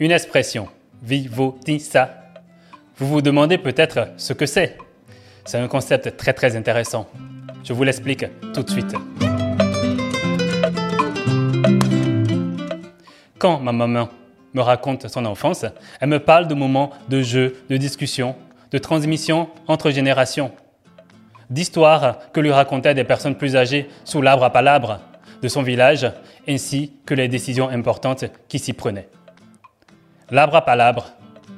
Une expression, vivotissa. Vous vous demandez peut-être ce que c'est. C'est un concept très très intéressant. Je vous l'explique tout de suite. Quand ma maman me raconte son enfance, elle me parle de moments de jeu, de discussion, de transmission entre générations, d'histoires que lui racontaient des personnes plus âgées sous l'arbre à palabres de son village, ainsi que les décisions importantes qui s'y prenaient. L'arbre à palabres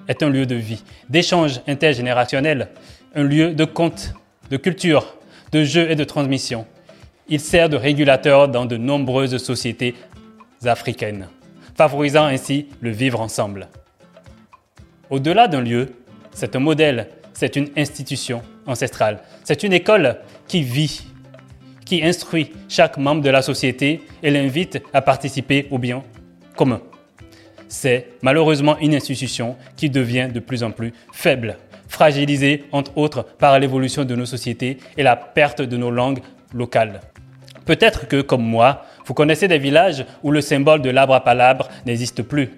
est un lieu de vie, d'échange intergénérationnel, un lieu de conte, de culture, de jeu et de transmission. Il sert de régulateur dans de nombreuses sociétés africaines, favorisant ainsi le vivre ensemble. Au-delà d'un lieu, c'est un modèle, c'est une institution ancestrale, c'est une école qui vit, qui instruit chaque membre de la société et l'invite à participer au bien commun. C'est malheureusement une institution qui devient de plus en plus faible, fragilisée entre autres par l'évolution de nos sociétés et la perte de nos langues locales. Peut-être que, comme moi, vous connaissez des villages où le symbole de l'arbre à palabres n'existe plus.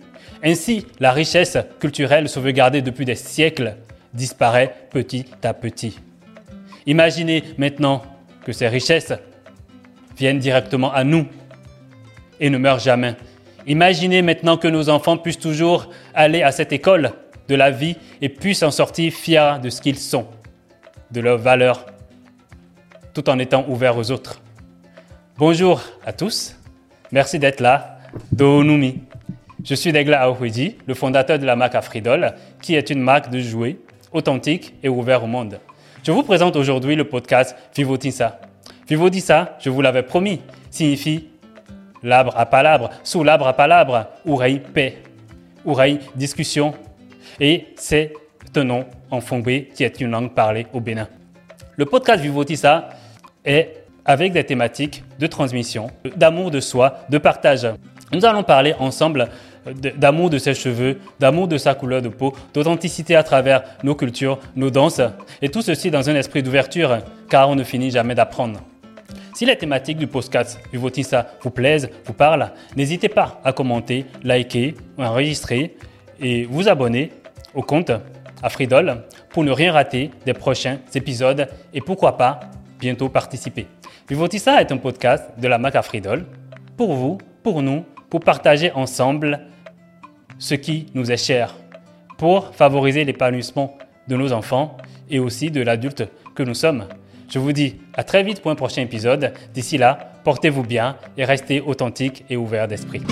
Ainsi, la richesse culturelle sauvegardée depuis des siècles disparaît petit à petit. Imaginez maintenant que ces richesses viennent directement à nous et ne meurent jamais. Imaginez maintenant que nos enfants puissent toujours aller à cette école de la vie et puissent en sortir fiers de ce qu'ils sont, de leurs valeurs, tout en étant ouverts aux autres. Bonjour à tous, merci d'être là. Doonumi. Je suis Degla Aouhidi, le fondateur de la marque Afridol, qui est une marque de jouets authentique et ouvert au monde. Je vous présente aujourd'hui le podcast Vivotissa. Vivotissa, je vous l'avais promis, signifie l'arbre à palabre, sous l'arbre à palabre, oreille paix, oreille discussion. Et c'est un nom en fongbe qui est une langue parlée au Bénin. Le podcast Vivotissa est avec des thématiques de transmission, d'amour de soi, de partage. Nous allons parler ensemble d'amour de ses cheveux, d'amour de sa couleur de peau, d'authenticité à travers nos cultures, nos danses, et tout ceci dans un esprit d'ouverture, car on ne finit jamais d'apprendre. Si les thématiques du podcast Vivotissa vous plaisent, vous parlent, n'hésitez pas à commenter, liker, enregistrer et vous abonner au compte Afridol pour ne rien rater des prochains épisodes et pourquoi pas bientôt participer. Vivotissa est un podcast de la marque Afridol pour vous, pour nous, pour partager ensemble ce qui nous est cher, pour favoriser l'épanouissement de nos enfants et aussi de l'adulte que nous sommes. Je vous dis à très vite pour un prochain épisode. D'ici là, portez-vous bien et restez authentique et ouvert d'esprit.